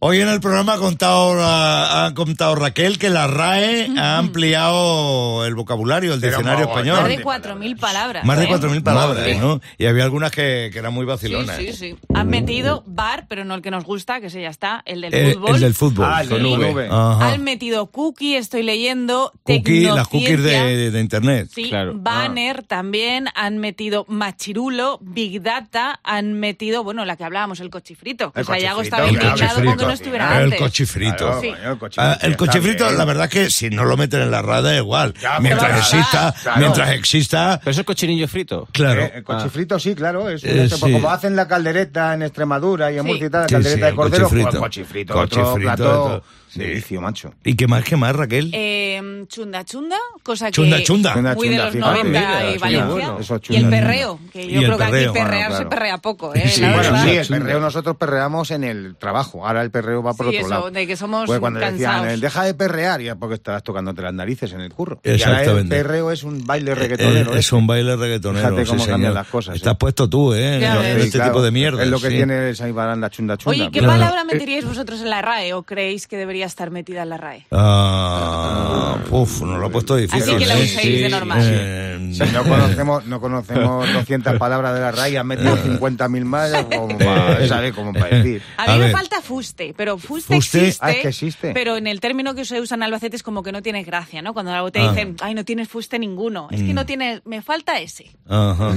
Hoy en el programa ha contado, ha, ha contado Raquel que la RAE ha ampliado el vocabulario, el Pero diccionario español. Más de 4.000 palabras. Más de ¿eh? 4.000 palabras, Madre. ¿no? Y había algunas que, que eran muy vacilonas. sí, sí. Han metido bar, pero no el que nos gusta, que ese ya está, el del Eh, fútbol. el del fútbol. Ah, el con del V. Han metido cookie, estoy leyendo. Cookie, las cookies de, de internet. Sí, Claro. Banner también, han metido Machirulo, Big Data, han metido, bueno, la que hablábamos, el cochifrito. Que El Sayago cochifrito, estaba claro, con. No estuviera El cochifrito. Claro, Sí. coño, el cochifrito Ah, el cochifrito, bien. la verdad que si no lo meten en la rada igual. Ya, mientras pero- exista, claro. mientras exista, Pero eso es cochinillo frito. claro. Eh, el cochifrito sí, claro. Es, Eh, es- sí. Como hacen la caldereta en Extremadura y en Sí. Murcia y tal, la caldereta sí, de cordero, cochifrito. pues cochifrito. otro Cochifrito, otro-. De vicio, macho. ¿Y qué más, qué más, Raquel? Eh, chunda chunda, cosa Chunda, que chunda. Chunda, muy de chunda, los fíjate. 90 Mira, y chunda, Valencia. bueno. Eso y el perreo, que yo creo que perreo, aquí perrear bueno, se claro. perrea poco, ¿eh? Sí, la bueno, sí, el chunda. perreo nosotros perreamos en el trabajo. Ahora el perreo va por Sí, otro eso, lado. de que somos Pues cuando decían, cansados. eh, deja de perrear, ya porque estabas tocándote las narices en el curro. Y ahora el Exactamente. perreo es un baile Eh, reggaetonero. es ese. un baile reggaetonero. Fíjate cómo sí, cambian señor. las cosas, Estás eh. puesto tú, ¿eh? En este tipo de mierda. Es lo que tiene el Saibaranda chunda chunda. Oye, ¿qué palabra meteríais vosotros en la RAE o creéis que debería estar metida en la RAE? Ah, uf, nos lo ha puesto difícil. Así que la ¿eh? uséis de normal. Eh, Si no conocemos, no conocemos 200 palabras de la RAI, han metido 50.000 más, como para, ¿sabes? Como para decir. A mí A me ver. falta fuste, pero fuste, Fuste, existe, ah, es que existe. pero en el término que se usa en Albacete es como que no tienes gracia, ¿no? Cuando algo te Ah. dicen, ay, no tienes fuste ninguno. Es que no tienes, me falta ese. Ajá.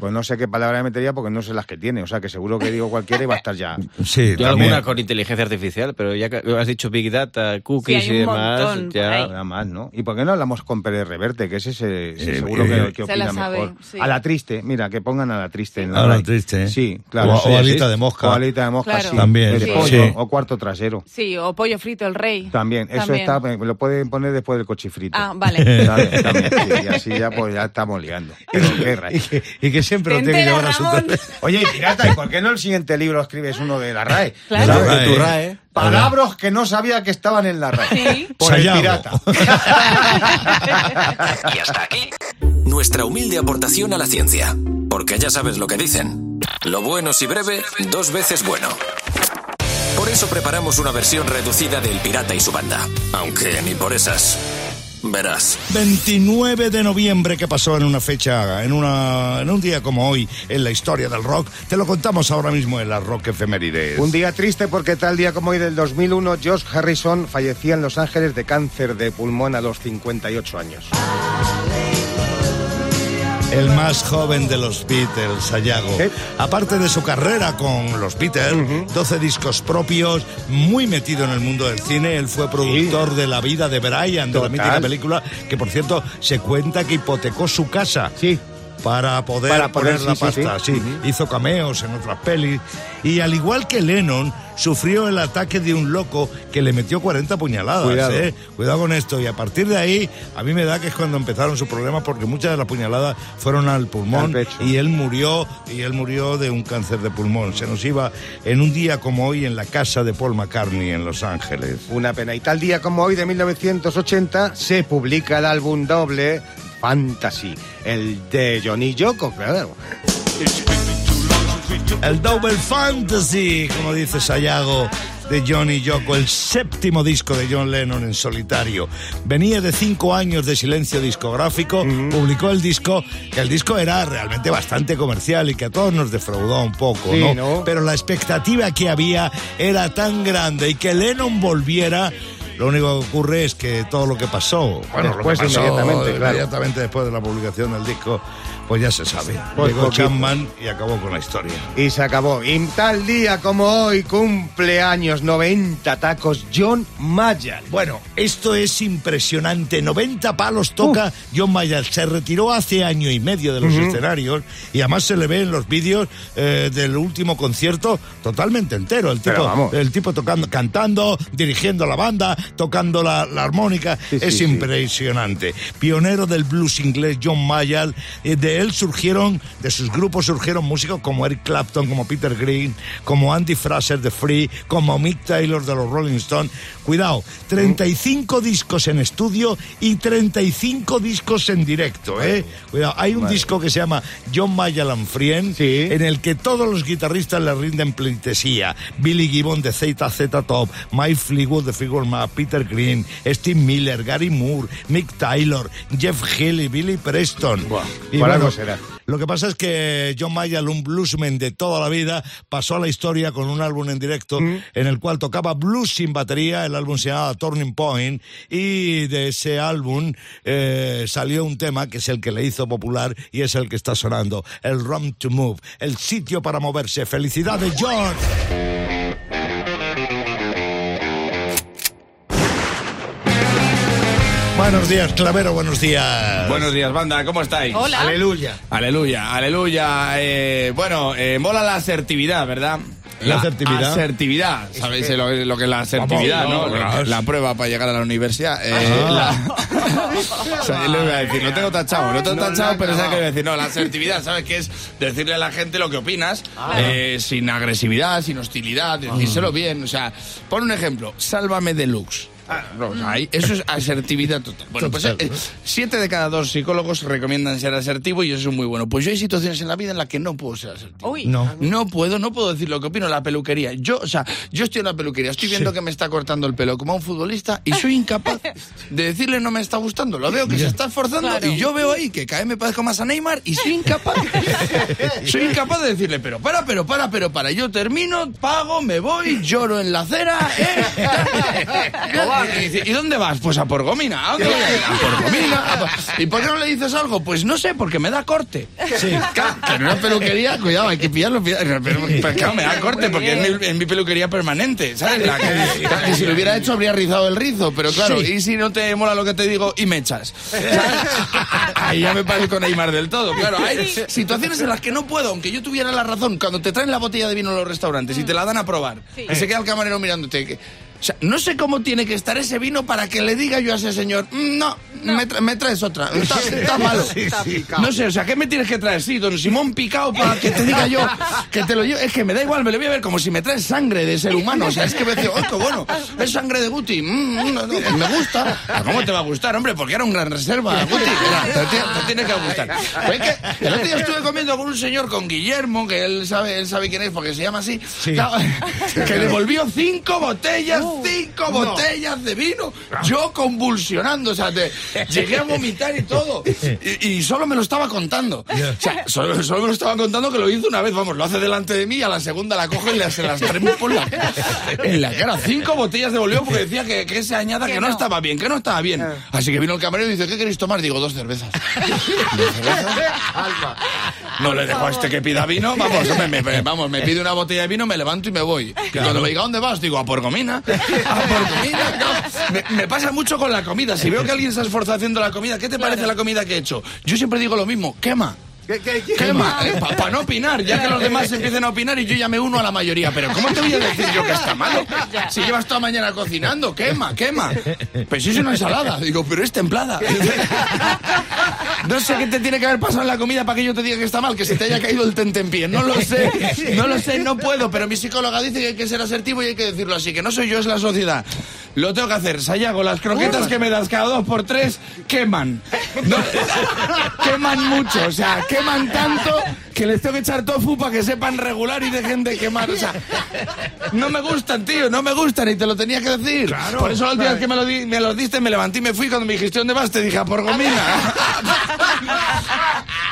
Pues no sé qué palabra me metería porque no sé las que tiene. O sea, que seguro que digo cualquiera y va a estar ya. Sí, Yo alguna con inteligencia artificial, pero ya que has dicho Big Data, cookies Sí, hay y demás, ya... Nada más, ¿no? ¿Y por qué no hablamos con Pérez Reverte? Que ese, ese- ese Eh, seguro eh, que, que Se la opina sabe, mejor. sí. A la triste, mira, que pongan a la triste en la A la RAI. triste, ¿eh? Sí, claro. O- sí, o sí. alita de mosca. O alita de mosca, Claro. sí. También, De sí. pollo, Sí. O cuarto trasero. Sí, o pollo frito, el rey. También. Eso También. está, me lo pueden poner después del cochifrito. Ah, vale. ¿Sabes? También, sí, y así ya, pues ya estamos liando. Pero. Y que, y que siempre ¿Te lo tiene que llevar a su... Oye, y pirata, ¿y por qué no el siguiente libro escribes uno de la RAE? Claro. De tu RAE. Palabras que no sabía que estaban en la RAE. Sí. Por el pirata. Y hasta aquí nuestra humilde aportación a la ciencia. Porque ya sabes lo que dicen. Lo bueno si breve, dos veces bueno. Por eso preparamos una versión reducida del Pirata y su banda. Aunque ni por esas. Verás. 29 de noviembre que pasó en una fecha, en, una, en un día como hoy en la historia del rock. Te lo contamos ahora mismo en la Rock Efemérides. Un día triste porque tal día como hoy del 2001, Josh Harrison fallecía en Los Ángeles de cáncer de pulmón a los 58 años. El más joven de los Beatles, Sayago. Sí. Aparte de su carrera con los Beatles, 12 discos propios, muy metido en el mundo del cine. Él fue productor de La vida de Brian, de la mítica película, que por cierto se cuenta que hipotecó su casa. Sí. Para poder Para poner la sí, pasta, sí. sí. Hizo cameos en otras pelis. Y al igual que Lennon, sufrió el ataque de un loco que le metió 40 puñaladas. Cuidado. ¿eh? Cuidado con esto. Y a partir de ahí, a mí me da que es cuando empezaron sus problemas, porque muchas de las puñaladas fueron al pulmón. Al y él murió, y él murió de un cáncer de pulmón. Se nos iba en un día como hoy en la casa de Paul McCartney en Los Ángeles. Una pena. Y tal día como hoy de 1980 se publica el álbum doble Fantasy, el de Johnny Yoko, claro. El Double Fantasy, como dice Sayago, de Johnny Yoko, el séptimo disco de John Lennon en solitario. Venía de cinco años de silencio discográfico, publicó el disco, que el disco era realmente bastante comercial y que a todos nos defraudó un poco, Sí, ¿no? ¿no? Pero la expectativa que había era tan grande y que Lennon volviera. Lo único que ocurre es que todo lo que pasó, bueno, Después, lo que pasó inmediatamente, claro. inmediatamente después de la publicación del disco, pues ya se sabe. Pues Llegó. Chapman y acabó con la historia. Y se acabó. Y tal día como hoy, cumpleaños 90 tacos, John Mayer. Bueno, esto es impresionante. 90 palos toca John Mayer. Se retiró hace año y medio de los escenarios y además se le ve en los vídeos eh, del último concierto totalmente entero. El tipo, el tipo tocando, cantando, dirigiendo la banda, tocando la, la armónica. Sí, es sí. impresionante. Pionero del blues inglés John Mayer. eh, De él surgieron, de sus grupos surgieron músicos como Eric Clapton, como Peter Green, como Andy Fraser de Free, como Mick Taylor de los Rolling Stones. Cuidado, 35 discos en estudio y 35 discos en directo, ¿eh? Cuidado, hay un disco que se llama John Mayalan Frien, Sí. en el que todos los guitarristas le rinden pleitesía. Billy Gibbon de ZZ Top, Mike Fleetwood de Figure Map, Peter Green, Steve Miller, Gary Moore, Mick Taylor, Jeff Healy, Billy Preston. Y será. Lo que pasa es que John Mayall, un bluesman de toda la vida, pasó a la historia con un álbum en directo Mm. en el cual tocaba blues sin batería. El álbum se llamaba Turning Point y de ese álbum eh, salió un tema que es el que le hizo popular y es el que está sonando, el Room to Move, el sitio para moverse. ¡Felicidades, John! Buenos días, Clavero, buenos días. Buenos días, banda, ¿cómo estáis? Hola. Aleluya. Aleluya, aleluya. Eh, bueno, eh, mola la asertividad, ¿verdad? La asertividad. Asertividad. ¿Sabéis lo, lo que es la asertividad, Vamos, no? La prueba para llegar a la universidad. Eh, Ah. la- o sea, yo le voy a decir, lo tengo tachado, lo tengo No, tachado, no, pero. ¿sabes qué voy a decir? No, la asertividad, ¿sabes qué es? Decirle a la gente lo que opinas, eh, sin agresividad, sin hostilidad, decírselo bien. O sea, pon un ejemplo, sálvame deluxe. No, o sea, ahí- eso es asertividad total. Bueno, pues eh, siete de cada dos psicólogos recomiendan ser asertivo y eso es muy bueno. Pues yo hay situaciones en la vida en las que no puedo ser asertivo. Uy. No. No puedo, no puedo decir lo que opino. La peluquería. Yo, o sea, yo estoy en la peluquería, estoy viendo que me está cortando el pelo como a un futbolista y soy incapaz de decirle no me está gustando. Lo veo que se está esforzando Claro. y yo veo ahí que cada vez me parezco más a Neymar y soy incapaz. soy incapaz de decirle, pero para, pero para, pero para. Yo termino, pago, me voy, lloro en la acera. ¿eh? y, dice, ¿y dónde vas? Pues a por gomina. ¿A dónde voy a por gomina. a por- ¿Y por qué no le dices algo? Pues no sé, porque me da corte. Claro, que en una peluquería, cuidado, hay que pillarlo. pillarlo, Pero, pero claro, me da corte porque es mi, es mi peluquería permanente, ¿sabes? La que, la que si lo hubiera hecho habría rizado el rizo, pero claro, Sí. y si no te mola lo que te digo y me echas. ¿sabes? Ahí ya me parezco Neymar del todo, claro. Hay situaciones en las que no puedo, aunque yo tuviera la razón, cuando te traen la botella de vino a los restaurantes y te la dan a probar, Sí. y se queda el camarero mirándote. que- o sea, no sé cómo tiene que estar ese vino para que le diga yo a ese señor, "Mm, no, Me, tra- me traes otra, está, está malo. No sé, o sea, ¿qué me tienes que traer? Sí, don Simón Picao para que te diga yo que te lo llevo. Es que me da igual, me lo voy a ver como si me traes sangre de ser humano. O sea, es que me dice, ¡oh, bueno! Es sangre de Guti. Mm, mm, no, me gusta. Ah, ¿Cómo te va a gustar, hombre? Porque era un gran reserva, Guti. Era, te, ti- te tiene que gustar. Pues es que el otro día estuve comiendo con un señor, con Guillermo, que él sabe, él sabe quién es porque se llama así, Claro, que devolvió cinco botellas, cinco botellas de vino. Yo convulsionando, o sea, te- llegué a vomitar y todo. Y, y solo me lo estaba contando. O sea, solo, solo me lo estaba contando que lo hizo una vez, vamos, lo hace delante de mí y a la segunda la cojo y le- se las tremo por la, en la cara. Cinco botellas devolvió porque decía que, que esa añada que, Que no. no. estaba bien, que no estaba bien. Así que vino el camarero y dice, ¿qué queréis tomar? Digo, dos cervezas. ¿Dos cervezas? No le dejo a este que pida vino, vamos, hombre, me, me- vamos, me pide una botella de vino, me levanto y me voy. Y cuando me diga, ¿a dónde vas? Digo, a por comina. Me, me pasa mucho con la comida. Si veo que alguien se ha esforzado haciendo la comida, ¿qué te parece la comida que he hecho? Yo siempre digo lo mismo, quema. ¿Qué, qué, qué? Quema, para no opinar, ya que los demás empiecen a opinar y yo ya me uno a la mayoría. Pero ¿cómo te voy a decir yo que está malo? Si llevas toda mañana cocinando, quema, quema. Pues si es una ensalada. Digo, pero es templada. No sé qué te tiene que haber pasado en la comida para que yo te diga que está mal, que se te haya caído el tentempié. No lo sé, no lo sé, no puedo. Pero mi psicóloga dice que hay que ser asertivo y hay que decirlo así, que no soy yo, es la sociedad. Lo tengo que hacer. Sayago, las croquetas que me das cada dos por tres queman. No, queman mucho, o sea, queman tanto que les tengo que echar tofu para que sepan regular y dejen de quemar. O sea, no me gustan, tío, no me gustan y te lo tenía que decir. Por eso la última vez que me lo, di- me los diste me levanté y me fui. Cuando me dijiste dónde vas, te dije a por gomina.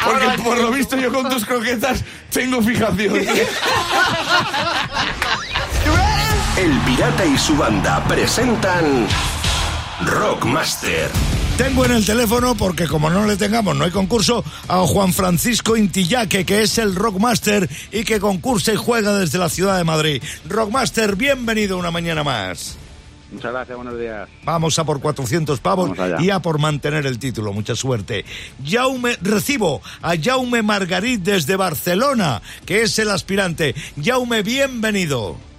Porque por lo visto yo con tus croquetas tengo fijación. El Pirata y su banda presentan Rockmaster. Tengo en el teléfono, porque como no le tengamos, no hay concurso, a Juan Francisco Intillaque, que es el Rockmaster y que concursa y juega desde la ciudad de Madrid. Rockmaster, bienvenido una mañana más. Muchas gracias, buenos días. Vamos a por 400 pavos y a por mantener el título. Mucha suerte. Jaume, recibo a Jaume Margarit desde Barcelona, que es el aspirante. Jaume, bienvenido.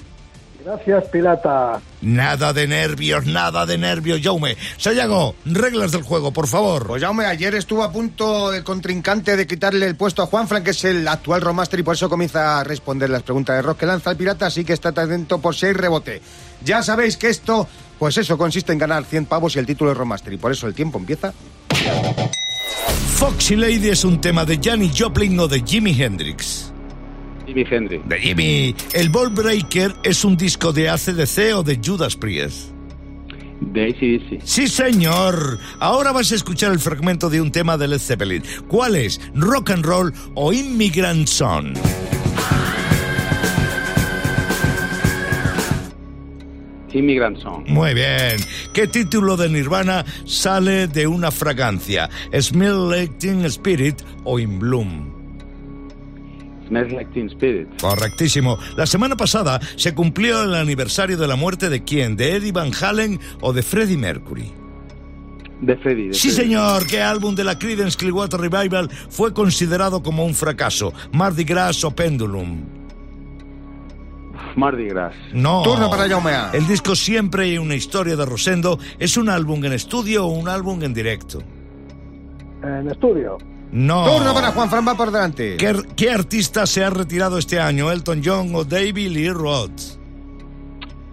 Gracias, pirata. Nada de nervios, nada de nervios, Jaume. Sayago, reglas del juego, por favor. Pues Jaume, ayer estuvo a punto el contrincante de quitarle el puesto a Juanfran, que es el actual Romaster, y por eso comienza a responder las preguntas de rock que lanza el pirata, así que estate atento por si hay rebote. Ya sabéis que esto, pues eso, consiste en ganar 100 pavos y el título es Romaster, y por eso el tiempo empieza. Foxy Lady es un tema de Janis Joplin o de Jimi Hendrix. Jimi Hendrix. De Jimmy. El Ball Breaker es un disco de ACDC o de Judas Priest. De ACDC. Sí, señor. Ahora vas a escuchar el fragmento de un tema de Led Zeppelin. ¿Cuál es? ¿Rock and Roll o Immigrant Song? Immigrant Song. Muy bien. ¿Qué título de Nirvana sale de una fragancia? ¿Smell Like Teen Spirit o In Bloom? Correctísimo. La semana pasada se cumplió el aniversario de la muerte de quién? ¿De Eddie Van Halen o de Freddie Mercury? De Freddy. de Sí, Freddy. señor. ¿Qué álbum de la Creedence Clearwater Revival fue considerado como un fracaso? ¿Mardi Gras o Pendulum? Mardi Gras. No. Turno para Jaume. El disco Siempre hay una historia de Rosendo es un álbum en estudio o un álbum en directo. En estudio. No. Turno para Juanfran, va por delante. ¿Qué, qué artista se ha retirado este año? ¿Elton John o David Lee Roth?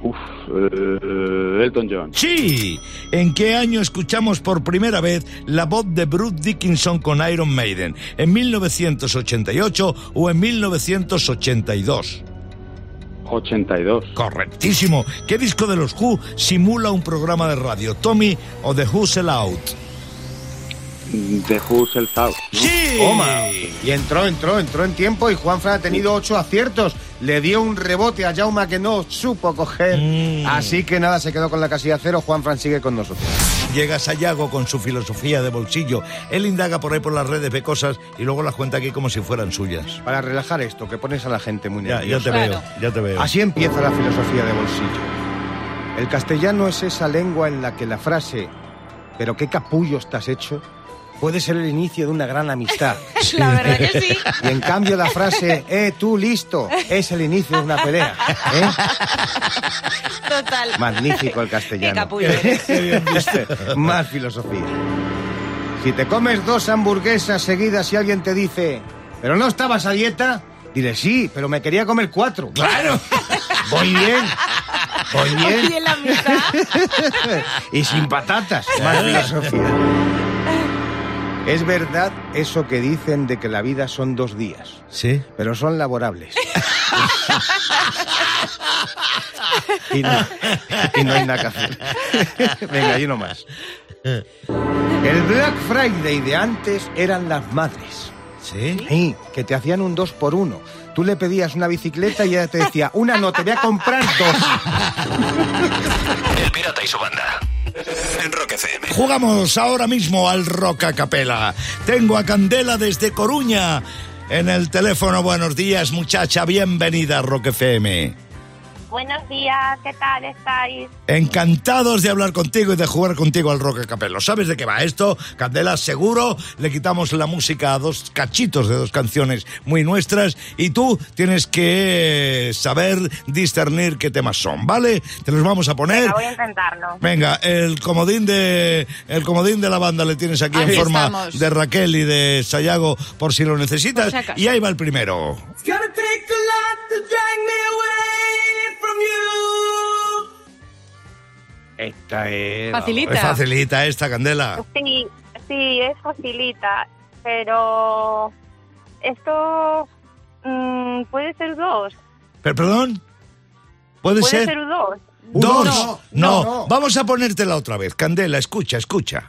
Uf, eh, Elton John. Sí. ¿En qué año escuchamos por primera vez la voz de Bruce Dickinson con Iron Maiden? ¿En 1988 o en 1982? 82. Correctísimo. ¿Qué disco de los Who simula un programa de radio? ¿Tommy o The Who Sell Out? De Who's el South. ¿no? ¡Sí! Toma. Y entró, entró, entró en tiempo y Juanfran ha tenido ocho aciertos. Le dio un rebote a Jauma que no supo coger. Mm. Así que nada, se quedó con la casilla cero. Juanfran sigue con nosotros. Llega Sayago con su filosofía de bolsillo. Él indaga por ahí por las redes, ve cosas y luego las cuenta aquí como si fueran suyas. Para relajar esto, que pones a la gente muy Ya, nerviosa. ya te Claro. veo, ya te veo. Así empieza la filosofía de bolsillo. El castellano es esa lengua en la que la frase ¿pero qué capullo estás hecho? Puede ser el inicio de una gran amistad. La verdad que sí. Y en cambio la frase, eh, tú listo, es el inicio de una pelea. ¿eh? Total. Magnífico el Qué castellano. capullo eres. Más filosofía. Si te comes dos hamburguesas seguidas y alguien te dice, ¿pero no estabas a dieta? Dile, sí, pero me quería comer cuatro. Claro. Voy bien. Voy bien. Y en la mitad. y sin patatas. Más filosofía. Es verdad eso que dicen de que la vida son dos días, Sí. pero son laborables. y, no, y no hay nada que hacer. Venga, y uno más. El Black Friday de antes eran las madres. ¿Sí? Sí, que te hacían un dos por uno. Tú le pedías una bicicleta y ella te decía, una no, te voy a comprar dos. El pirata y su banda. En Rock. Jugamos ahora mismo al Roca Capela. Tengo a Candela desde Coruña. En el teléfono, buenos días, muchacha. Bienvenida a Rock FM. Buenos días, ¿qué tal estáis? Encantados de hablar contigo y de jugar contigo al Rock Capelo. ¿Sabes de qué va esto? Candela, seguro. Le quitamos la música a dos cachitos de dos canciones muy nuestras y tú tienes que saber discernir qué temas son, ¿vale? Te los vamos a poner. Venga, voy a intentarlo. Venga, el comodín de el comodín de la banda le tienes aquí, en forma estamos. de Raquel y de Sayago por si lo necesitas. Si y ahí va el primero. Esta es... Facilita. Es facilita esta, Candela. Sí, sí, es facilita, pero esto mm, puede ser dos. Per- ¿Perdón? ¿Puede, Puede ser? ser dos. Dos. No, No, no. Vamos a ponértela otra vez. Candela, escucha, escucha.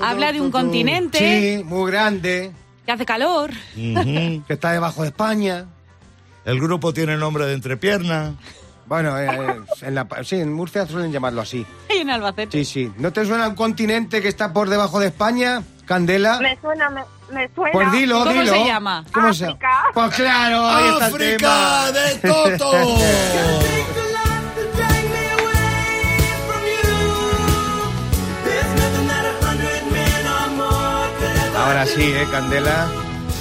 Habla de un continente Sí, muy grande, que hace calor. Que está debajo de España. El grupo tiene nombre de entrepierna. Bueno, eh, eh, en la, sí, en Murcia suelen llamarlo así. Y en Albacete. Sí, sí. ¿No te suena un continente que está por debajo de España? Candela. Me suena, me, me suena. Pues dilo, ¿Cómo dilo. se llama? ¿Cómo se África. Pues claro, ahí está el ¡África tema. de Toto! Ahora sí, ¿eh, Candela?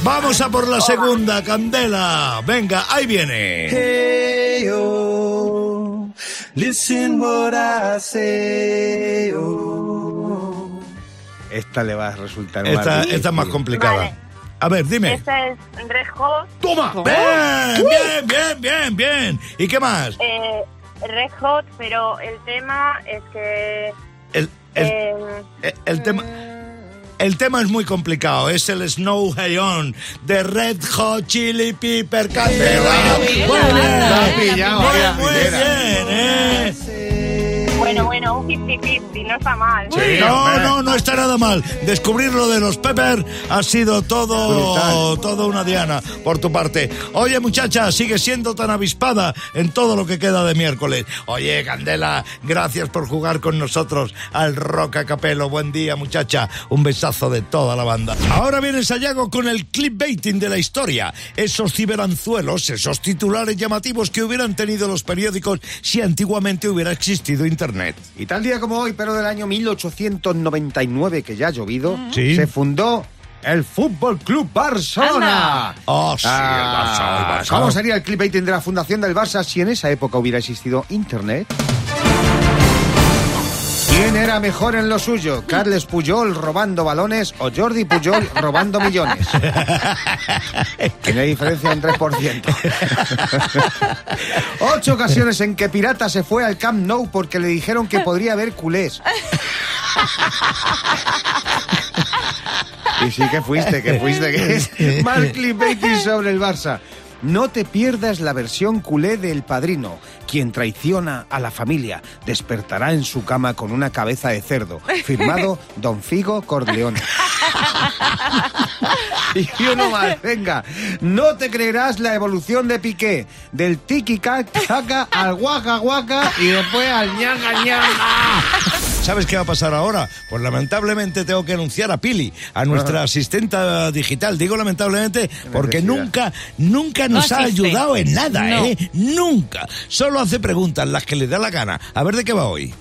Vamos a por la segunda, Candela. Venga, ahí viene. Hey, oh, listen what I say, oh. Esta le va a resultar Esta, más esta es más complicada. Vale. A ver, dime. Esta es Red Hot. ¡Toma! Bien, bien, bien, bien, bien. ¿Y qué más? Eh, Red Hot, pero el tema es que... El, el, eh, el- el tema... El tema es muy complicado, es el Snow Hay On de Red Hot Chili Pepper Candela. Muy bien, ¿eh? muy, bien, ¿eh? Bueno, bueno, un 50-50, no está mal. No, no, no está nada mal. Descubrir lo de los Pepper ha sido todo, Brutal. todo una diana por tu parte. Oye, muchacha, sigue siendo tan avispada en todo lo que queda de miércoles. Oye, Candela, gracias por jugar con nosotros al Rock a Capelo. Buen día, muchacha. Un besazo de toda la banda. Ahora viene Sayago con el clipbaiting de la historia. Esos ciberanzuelos, esos titulares llamativos que hubieran tenido los periódicos si antiguamente hubiera existido Internet. Y tal día como hoy, pero del año 1899, que ya ha llovido, Sí. se fundó el Fútbol Club Barcelona. Oh, sí, el Barça, el Barça. ¿Cómo sería el clipbaiting de la fundación del Barça si en esa época hubiera existido Internet? ¿Quién era mejor en lo suyo? ¿Carles Puyol robando balones o Jordi Puyol robando millones? Tiene diferencia de un 3%. Ocho ocasiones en que Pirata se fue al Camp Nou porque le dijeron que podría haber culés. Y sí que fuiste, que fuiste, que es clickbaiting sobre el Barça. No te pierdas la versión culé del padrino. Quien traiciona a la familia despertará en su cama con una cabeza de cerdo. Firmado Don Figo Corleone. y uno más, venga. No te creerás la evolución de Piqué. Del tiki caca al guaca guaca y después al ñaga ñaga. ¿Sabes qué va a pasar ahora? Pues lamentablemente tengo que anunciar a Pili, a nuestra asistenta digital. Digo lamentablemente porque nunca, nunca nos No ha ayudado en nada, No. ¿eh? Nunca. Solo hace preguntas las que le da la gana. A ver de qué va hoy.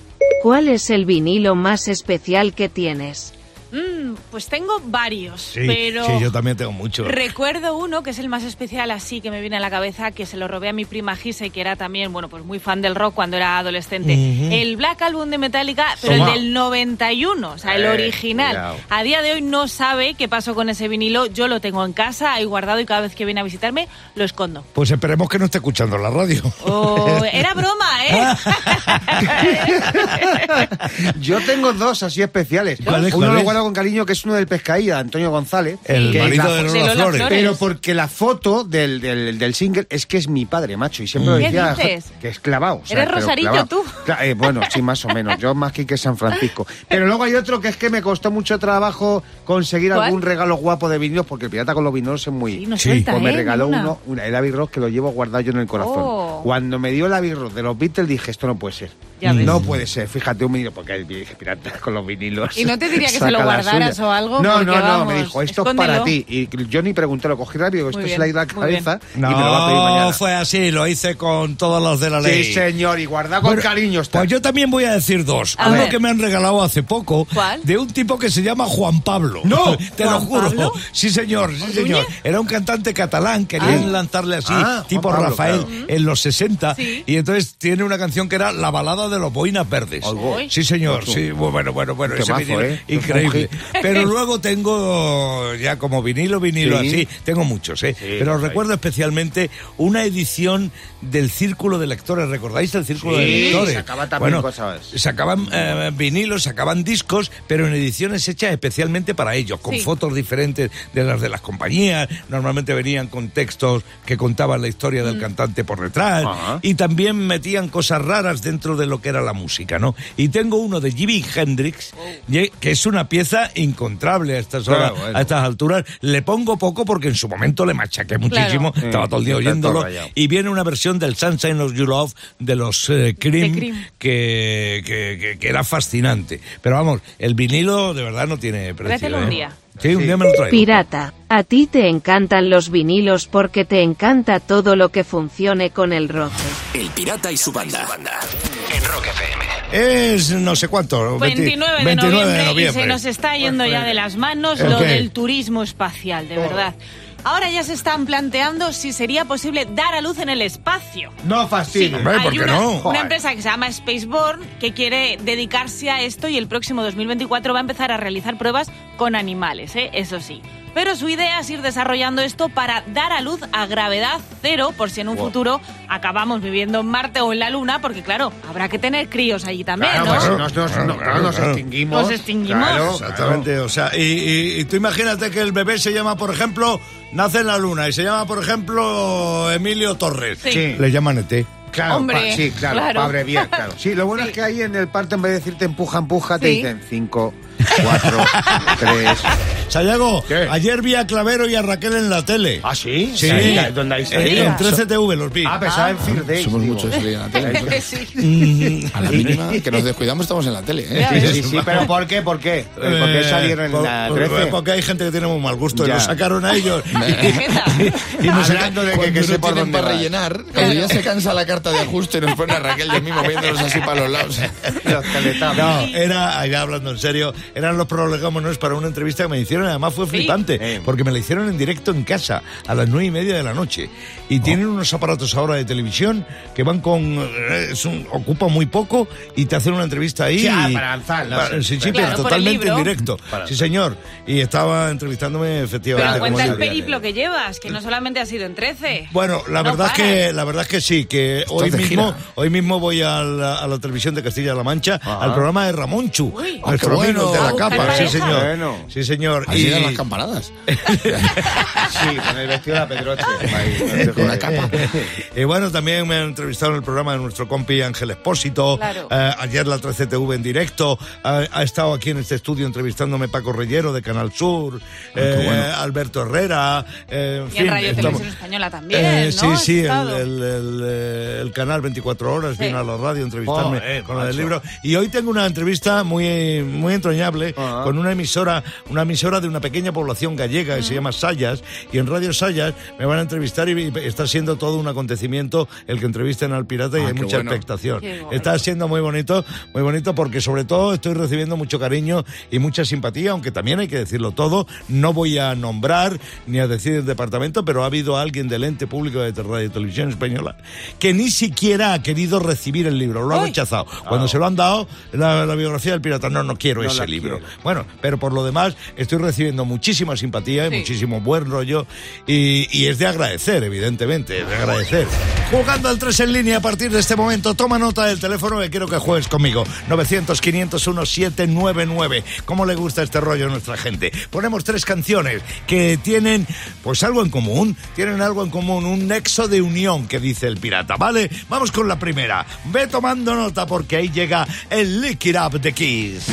¿Cuál es el vinilo más especial que tienes? Mm, pues tengo varios, Sí, pero sí, yo también tengo mucho. recuerdo uno que es el más especial así que me viene a la cabeza, que se lo robé a mi prima Gise, que era también, bueno, pues muy fan del rock cuando era adolescente. El Black Album de Metallica, pero Toma. el del 91, o sea, el Eh, original. cuidado. A día de hoy no sabe qué pasó con ese vinilo, yo lo tengo en casa, ahí guardado y cada vez que viene a visitarme lo escondo. Pues esperemos que no esté escuchando la radio. Oh, era broma, ¿eh? Yo tengo dos así especiales. ¿Cuál es, uno cuál lo es? Con cariño, que es uno del Pescaída, Antonio González. El marido la- de Lola de Lola Flores. Flores. Pero porque la foto del, del, del single es que es mi padre, macho. Y siempre lo ¿Qué decía dices? que es clavado. o sea, ¿Eres clavado. tú? Eh, bueno, sí, más o menos. Yo más que que San Francisco. Pero luego hay otro que es que me costó mucho trabajo conseguir ¿Cuál? algún regalo guapo de vinilos, porque el pirata con los vinilos es muy. Sí, no Sí. suelta, Pues me ¿eh? regaló Ninguna. uno, una- el Abbey que lo llevo guardado yo en el corazón. Oh. Cuando me dio el Abbey de los Beatles dije, esto no puede ser. Ya ves. No puede ser, fíjate un vinilo, porque el dije, pirata con los vinilos. ¿Y no te diría que se lo guardaras suya". o algo? No, no, no, vamos, me dijo, esto es para ti. Y yo ni pregunté, lo cogí rápido, esto Muy se bien, le ha ido a la bien. cabeza y me lo va a pedir mañana. No, fue así, lo hice con todos los de la ley. Sí, señor, y guarda con Bueno, cariño está. Pues yo también voy a decir dos. A Uno ver. que me han regalado hace poco. ¿Cuál? De un tipo que se llama Juan Pablo. ¡No! Te lo ¿Juan juro. Pablo? Sí, señor, sí, señor. Era un cantante catalán, querían lanzarle así, Ah, tipo Pablo, Rafael, claro. en los 60. Sí. Y entonces tiene una canción que era La balada de los boinas verdes. Algo. Sí, señor. Sí, bueno, bueno, bueno. Ese ¿eh? Increíble. Pero luego tengo ya como vinilo, vinilo Sí. así. Tengo muchos, ¿eh? Pero hay. recuerdo especialmente una edición del Círculo de Lectores. ¿Recordáis el Círculo de Sí, Lectores? sacaba también bueno, cosas. Sacaban eh, vinilos, sacaban discos, pero en ediciones hechas especialmente para ellos, con Sí. fotos diferentes de las de las compañías. Normalmente venían con textos que contaban la historia Mm. del cantante por detrás. Ajá. Y también metían cosas raras dentro de lo que era la música, ¿no? Y tengo uno de Jimi Hendrix, que es una pieza incontrable a estas horas, Claro, bueno. a estas alturas. Le pongo poco porque en su momento le machaqué muchísimo. Claro. Estaba todo el día oyéndolo. Y viene una versión del Sunshine of Your Love de los eh, Cream, De Cream. Que, que, que- que era fascinante. Pero vamos, el vinilo de verdad no tiene precio. Tráetelo un ¿eh? día. Sí, un día me lo traigo. Pirata, a ti te encantan los vinilos porque te encanta todo lo que funcione con el roce. El pirata y su banda. En Rock FM. Es no sé cuánto. 29 de 29 noviembre, de noviembre. y se nos está yendo ya de las manos ¿El lo del turismo espacial, de verdad. ahora ya se están planteando si sería posible dar a luz en el espacio. No fastidio. Hombre, ¿por Hay qué una, no? una Joder. empresa que se llama Spaceborne que quiere dedicarse a esto y el próximo 2024 va a empezar a realizar pruebas con animales, ¿eh? eso sí. Pero su idea es ir desarrollando esto para dar a luz a gravedad cero, por si en un futuro acabamos viviendo en Marte o en la Luna, porque claro, habrá que tener críos allí también, Claro, ¿no? pues nos, nos- no, claro, nos extinguimos. Nos extinguimos. Claro, Exactamente, o sea, y, y- y tú imagínate que el bebé se llama, por ejemplo, nace en la luna y se llama, por ejemplo, Emilio Torres. Sí. Sí. Le llaman ET. Claro, Hombre, pa- sí, claro, claro. para abreviar, claro. Sí, lo bueno es que ahí en el parto, en vez de decirte empuja, empuja, te dicen 5, 4, 3. Sayago, ¿Qué? ayer vi a Clavero y a Raquel en la tele. ¿Ah, sí? Sí, ¿Dónde hay en, en 13TV los vi. Ah, pensaba en Fear Days. Somos muchos en la tele. Sí. A la mínima que nos descuidamos estamos en la tele. ¿eh? Sí, sí, sí, pero ¿por qué? ¿Por qué? ¿Por qué Eh, salieron en por- la por- 13? Porque hay gente que tiene muy mal gusto y lo sacaron a ellos. Y no sé Hablando de que, que no sé por dónde rellenar, cuando ya se cansa la carta de ajuste, nos pone a Raquel y a mí moviéndonos así para los lados. No, era, ya hablando en serio, eran los prolegómenos para una entrevista que me hicieron, además fue flipante, porque me la hicieron en directo en casa, a las nueve y media de la noche. Y tienen unos aparatos ahora de televisión que van con... eh, es un- ocupan muy poco y te hacen una entrevista ahí. Sí, ah, y- para lanzarla, para- sí. sí, Claro, pero el totalmente en directo. Sí, señor. Y estaba entrevistándome efectivamente. Pero como cuenta el periplo que llevas, que no solamente ha sido en 13. Bueno, la No verdad es que la verdad es que sí, que hoy mismo hoy mismo voy a la, a la televisión de Castilla-La Mancha al programa de Ramonchu, Uy. Ah, nuestro qué amigo bueno. de la capa, sí señor, Bueno. sí señor. Así Y- dan las campanadas. Sí, con el vestido de la Pedroche. Con una capa. y bueno, también me han entrevistado en el programa de nuestro compi Ángel Expósito. Claro. Eh, ayer la 13TV en directo. Ha, ha estado aquí en este estudio entrevistándome Paco Reyero de Canal Sur, eh, bueno. Alberto Herrera. eh, en Y fin, en Radio estamos- Televisión Española también, Eh, ¿no? Sí, sí, el, el- el, eh, el canal 24 horas Sí. vino a la radio a entrevistarme Joder, con lo del libro. Y hoy tengo una entrevista muy, muy entrañable Ah. con una emisora, una emisora de una pequeña población gallega que se llama Sayas. Y en Radio Sayas me van a entrevistar y está siendo todo un acontecimiento el que entrevisten al pirata y Ah, hay mucha bueno. expectación. Está siendo muy bonito, muy bonito porque sobre todo estoy recibiendo mucho cariño y mucha simpatía, aunque también hay que decirlo todo. No voy a nombrar ni a decir el departamento, pero ha habido alguien del ente público de Radio y Televisión Española que ni siquiera ha querido recibir el libro, lo ha rechazado. Cuando se lo han dado, la, la biografía del pirata, no, no quiero No ese libro. quiero. Bueno, pero por lo demás estoy recibiendo muchísima simpatía y muchísimo buen rollo y, y es de agradecer, evidentemente, es de agradecer. Jugando al 3 en línea a partir de este momento, toma nota del teléfono que quiero que juegues conmigo. 900-501-799. ¿Cómo le gusta este rollo a nuestra gente? Ponemos tres canciones que tienen pues algo en común, tienen algo en común, un nexo de unión que dice el pirata, ¿vale? Vamos con la primera. Ve tomando nota porque ahí llega el Lick It Up de Kiss.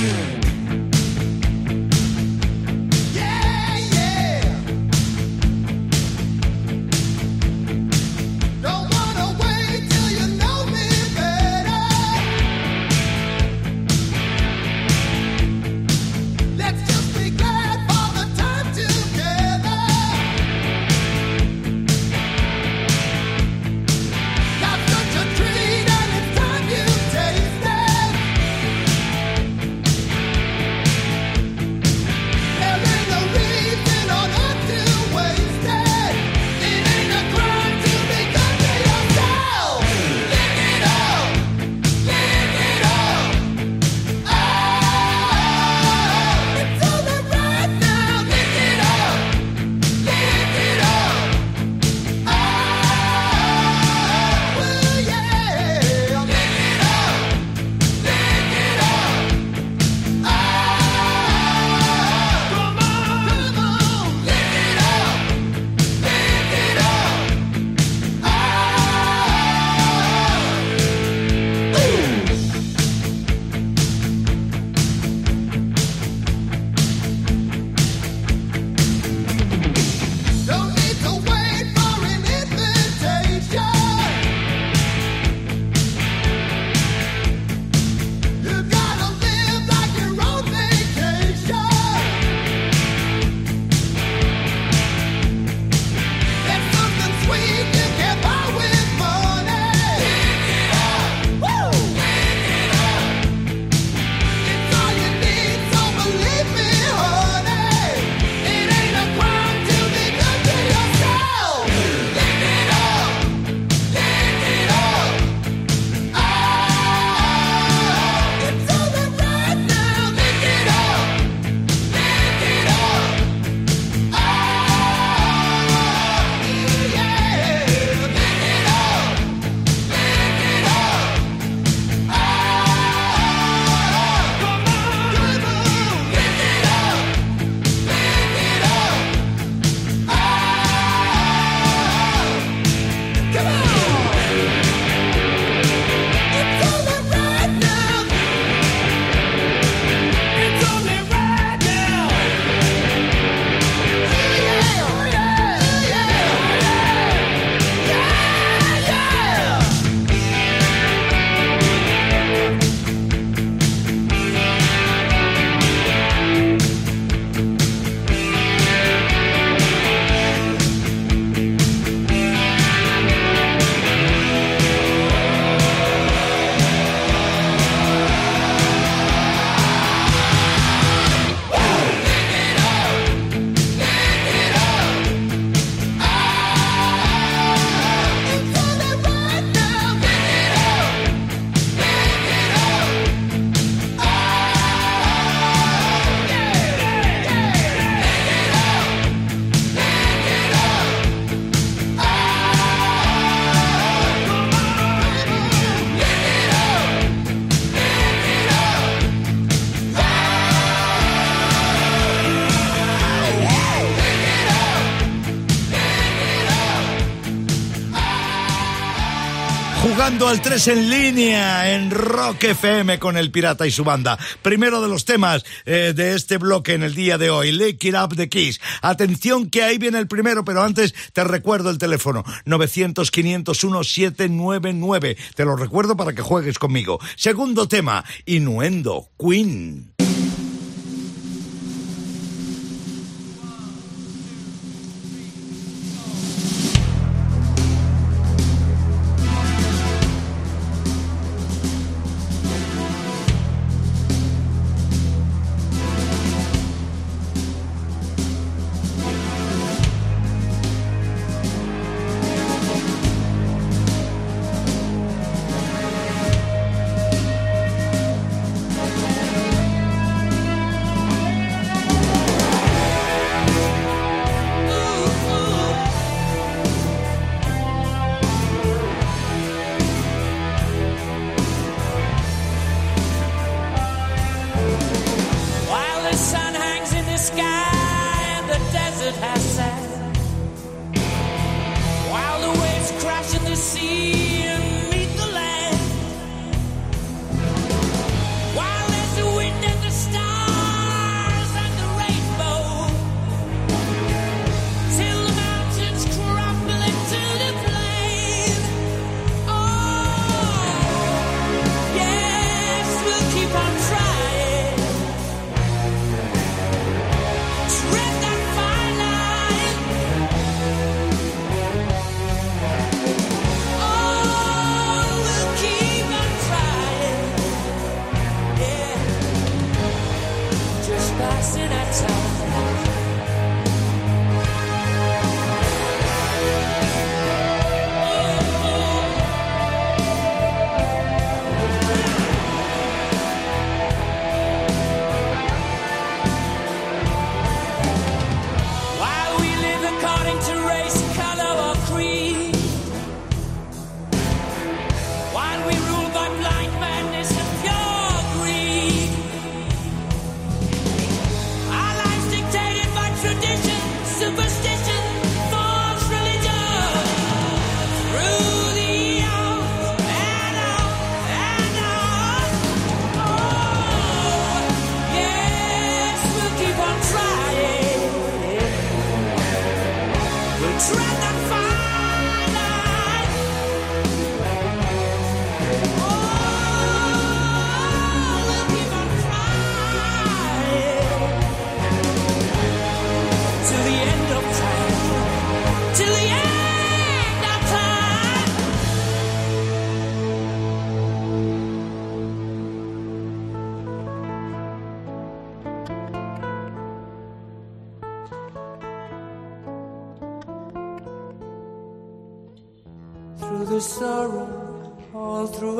Al 3 en línea en Rock FM con el Pirata y su banda. Primero de los temas eh, de este bloque en el día de hoy, Lick It Up the Keys. Atención que ahí viene el primero, pero antes te recuerdo el teléfono 900-501-799. Te lo recuerdo para que juegues conmigo. Segundo tema, Inuendo, Queen.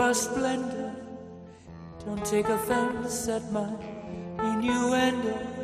Our splendor. Don't take offense at my innuendo.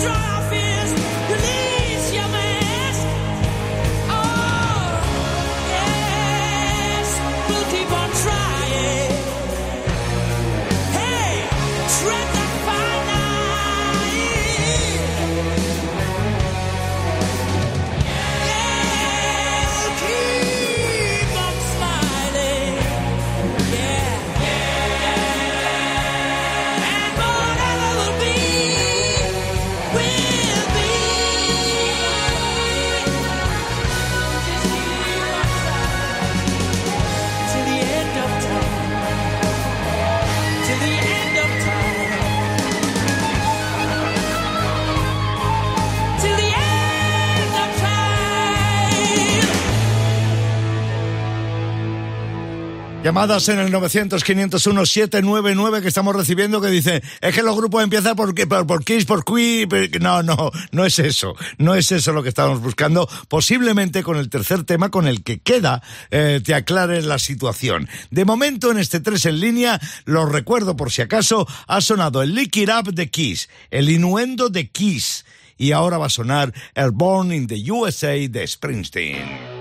strong. Llamadas en el 900-501-799 que estamos recibiendo que dice, es que los grupos empiezan por, por, por Kiss, por Qui, no, no, no es eso, no es eso lo que estamos buscando. Posiblemente con el tercer tema, con el que queda, eh, te aclare la situación. De momento en este 3 en línea, lo recuerdo por si acaso, ha sonado el Lick It Up de Kiss, el Innuendo de Kiss, y ahora va a sonar el Born in the USA de Springsteen.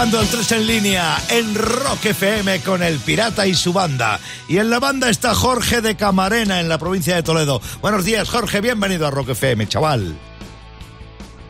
Jugando al 3 en línea en Rock FM con el Pirata y su banda. Y en la banda está Jorge de Camarena en la provincia de Toledo. Buenos días, Jorge, bienvenido a Rock FM, chaval.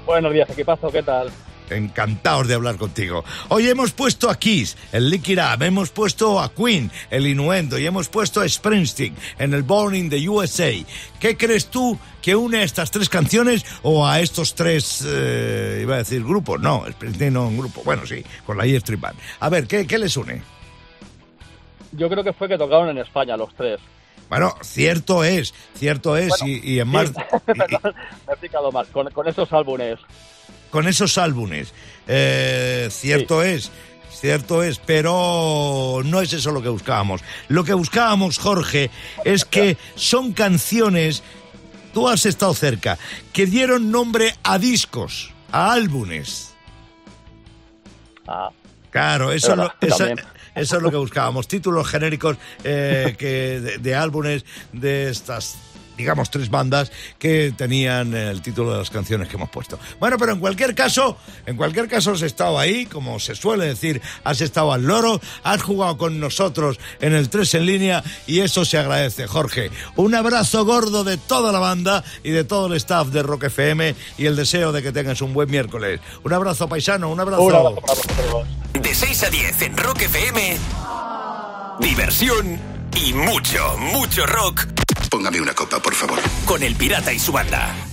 Buenos días, equipazo, ¿qué tal? Encantados de hablar contigo. Hoy hemos puesto a Kiss, el Lick It Up, hemos puesto a Queen, el Inuendo, y hemos puesto a Springsteen en el Born in the USA. ¿Qué crees tú que une a estas tres canciones o a estos tres, eh, iba a decir grupos? No, Springsteen no un grupo. Bueno, sí, con la E Street Band. A ver, ¿qué, qué les une? Yo creo que fue que tocaron en España los tres. Bueno, cierto es, cierto es, Bueno, y, y en más... Sí, perdón, me he explicado más. Con, con esos álbumes. Con esos álbumes. Eh, cierto es, cierto es, pero no es eso lo que buscábamos. Lo que buscábamos, Jorge, es que son canciones, tú has estado cerca, que dieron nombre a discos, a álbumes. Ah, Claro, eso, es lo- también. eso es lo que buscábamos. Títulos genéricos eh, que de, de álbumes de estas, digamos, tres bandas que tenían el título de las canciones que hemos puesto. Bueno, pero en cualquier caso, en cualquier caso has estado ahí, como se suele decir, has estado al loro, has jugado con nosotros en el 3 en línea y eso se agradece, Jorge. Un abrazo gordo de toda la banda y de todo el staff de Rock FM y el deseo de que tengas un buen miércoles. Un abrazo paisano, un abrazo. Un abrazo para vosotros. De 6 a 10 en Rock FM. Diversión y mucho, mucho rock. Póngame una copa, por favor. Con el pirata y su banda.